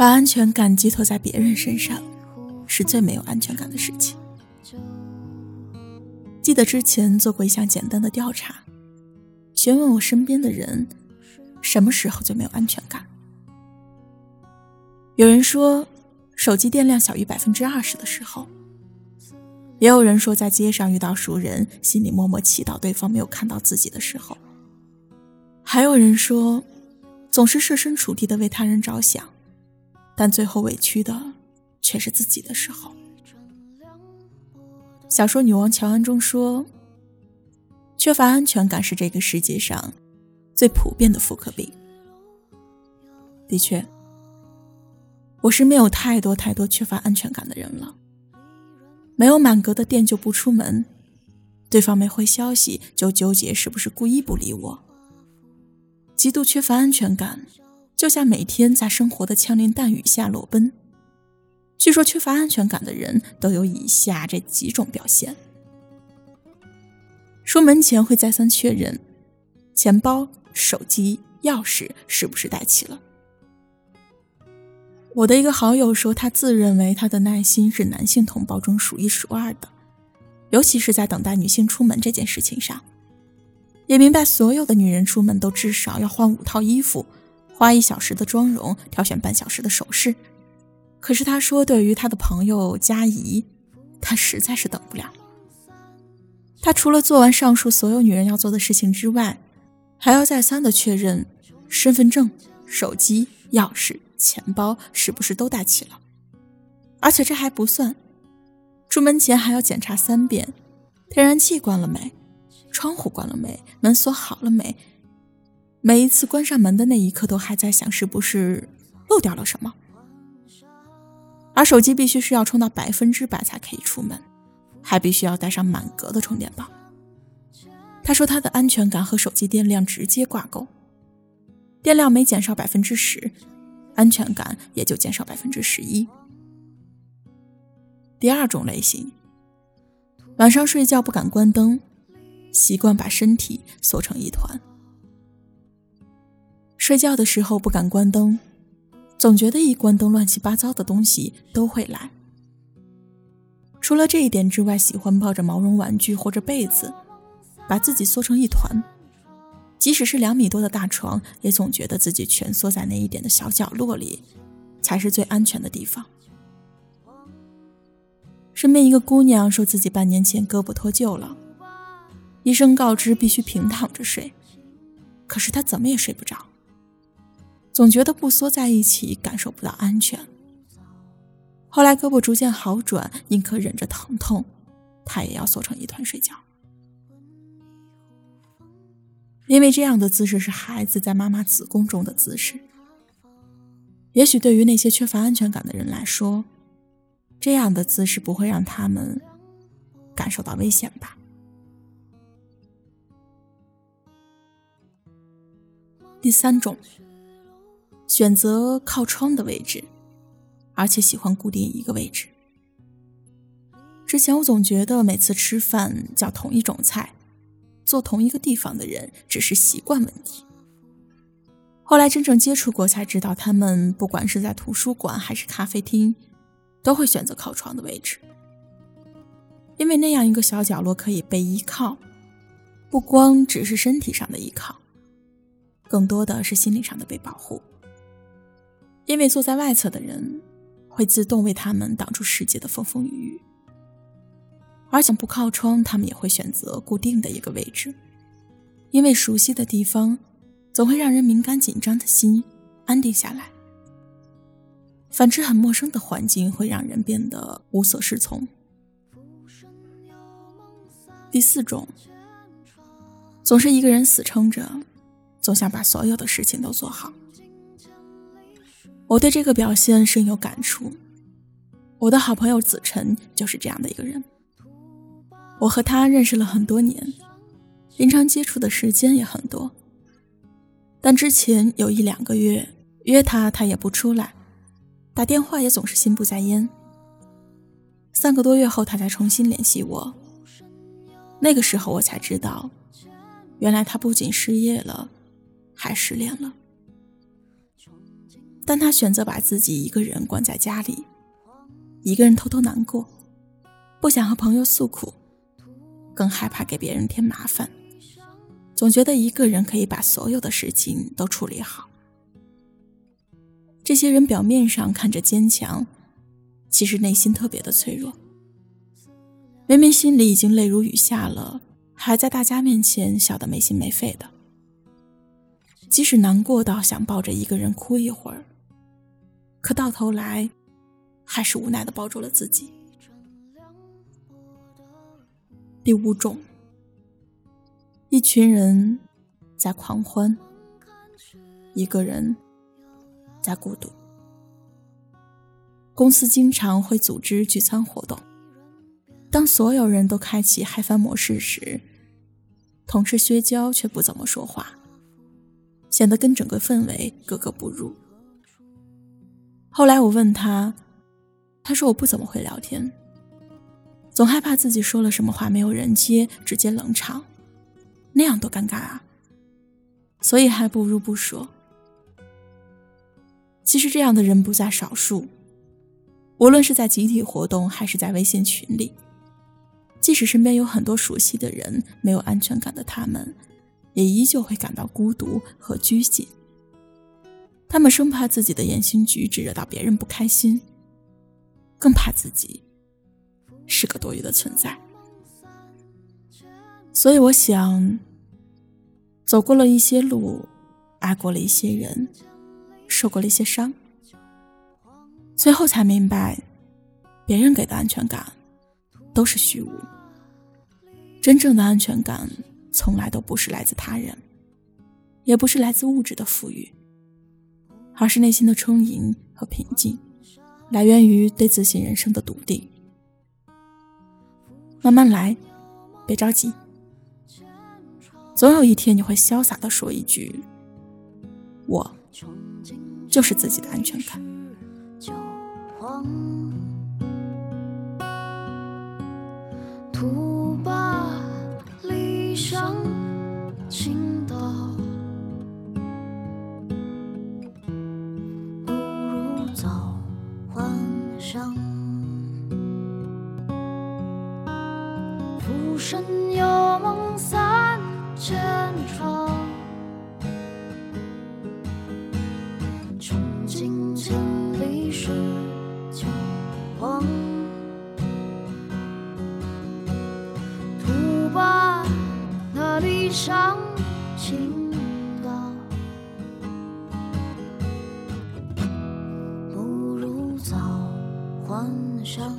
把安全感寄托在别人身上，是最没有安全感的事情。记得之前做过一项简单的调查，询问我身边的人，什么时候最没有安全感？有人说，手机电量小于百分之二十的时候；也有人说，在街上遇到熟人，心里默默祈祷对方没有看到自己的时候；还有人说，总是设身处地的为他人着想，但最后委屈的却是自己的时候。小说女王乔安中说：“缺乏安全感是这个世界上最普遍的妇科病。”的确，我身边有太多太多缺乏安全感的人了。没有满格的电就不出门，对方没回消息就纠结是不是故意不理我。极度缺乏安全感，就像每天在生活的枪林弹雨下裸奔。据说缺乏安全感的人都有以下这几种表现：出门前会再三确认钱包、手机、钥匙是不是带齐了。我的一个好友说，他自认为他的耐心是男性同胞中数一数二的，尤其是在等待女性出门这件事情上，也明白所有的女人出门都至少要换五套衣服，花一小时的妆容，挑选半小时的首饰。可是他说，对于他的朋友佳怡，他实在是等不了。他除了做完上述所有女人要做的事情之外，还要再三的确认身份证、手机、钥匙、钱包是不是都带齐了。而且这还不算，出门前还要检查三遍：天然气关了没？窗户关了没？门锁好了没？每一次关上门的那一刻，都还在想是不是漏掉了什么。而手机必须是要充到百分之百才可以出门，还必须要带上满格的充电宝。他说他的安全感和手机电量直接挂钩，电量每减少百分之十，安全感也就减少百分之十一。第二种类型，晚上睡觉不敢关灯，习惯把身体缩成一团，睡觉的时候不敢关灯。总觉得一关灯，乱七八糟的东西都会来。除了这一点之外，喜欢抱着毛绒玩具或者被子，把自己缩成一团。即使是两米多的大床，也总觉得自己蜷缩在那一点的小角落里，才是最安全的地方。身边一个姑娘说自己半年前胳膊脱臼了，医生告知必须平躺着睡，可是她怎么也睡不着。总觉得不缩在一起感受不到安全。后来胳膊逐渐好转，宁可忍着疼痛，他也要缩成一团睡觉，因为这样的姿势是孩子在妈妈子宫中的姿势。也许对于那些缺乏安全感的人来说，这样的姿势不会让他们感受到危险吧。第三种。选择靠窗的位置，而且喜欢固定一个位置。之前我总觉得每次吃饭叫同一种菜，坐同一个地方的人只是习惯问题。后来真正接触过才知道，他们不管是在图书馆还是咖啡厅，都会选择靠窗的位置，因为那样一个小角落可以被依靠，不光只是身体上的依靠，更多的是心理上的被保护。因为坐在外侧的人会自动为他们挡住世界的风风雨雨，而且不靠窗，他们也会选择固定的一个位置，因为熟悉的地方总会让人敏感紧张的心安定下来。反之，很陌生的环境会让人变得无所适从。第四种，总是一个人死撑着，总想把所有的事情都做好。我对这个表现深有感触。我的好朋友子晨就是这样的一个人。我和他认识了很多年，平常接触的时间也很多。但之前有一两个月约他，他也不出来，打电话也总是心不在焉。三个多月后，他才重新联系我。那个时候，我才知道，原来他不仅失业了，还失恋了。但他选择把自己一个人关在家里，一个人偷偷难过，不想和朋友诉苦，更害怕给别人添麻烦，总觉得一个人可以把所有的事情都处理好。这些人表面上看着坚强，其实内心特别的脆弱。明明心里已经泪如雨下了，还在大家面前笑得没心没肺的。即使难过到想抱着一个人哭一会儿。可到头来，还是无奈的抱住了自己。第五种，一群人在狂欢，一个人在孤独。公司经常会组织聚餐活动，当所有人都开启嗨翻模式时，同事薛娇却不怎么说话，显得跟整个氛围格格不入。后来我问他，他说我不怎么会聊天，总害怕自己说了什么话没有人接，直接冷场，那样多尴尬啊。所以还不如不说。其实这样的人不在少数，无论是在集体活动还是在微信群里，即使身边有很多熟悉的人，没有安全感的他们，也依旧会感到孤独和拘谨。他们生怕自己的言行举止惹到别人不开心，更怕自己是个多余的存在。所以，我想，走过了一些路，爱过了一些人，受过了一些伤，最后才明白，别人给的安全感都是虚无。真正的安全感，从来都不是来自他人，也不是来自物质的富裕。而是内心的充盈和平静，来源于对自己人生的笃定。慢慢来，别着急，总有一天你会潇洒的说一句：“我就是自己的安全感。”上。浮生有梦三千场，穷尽千里是旧黄。徒把那离伤情。晚上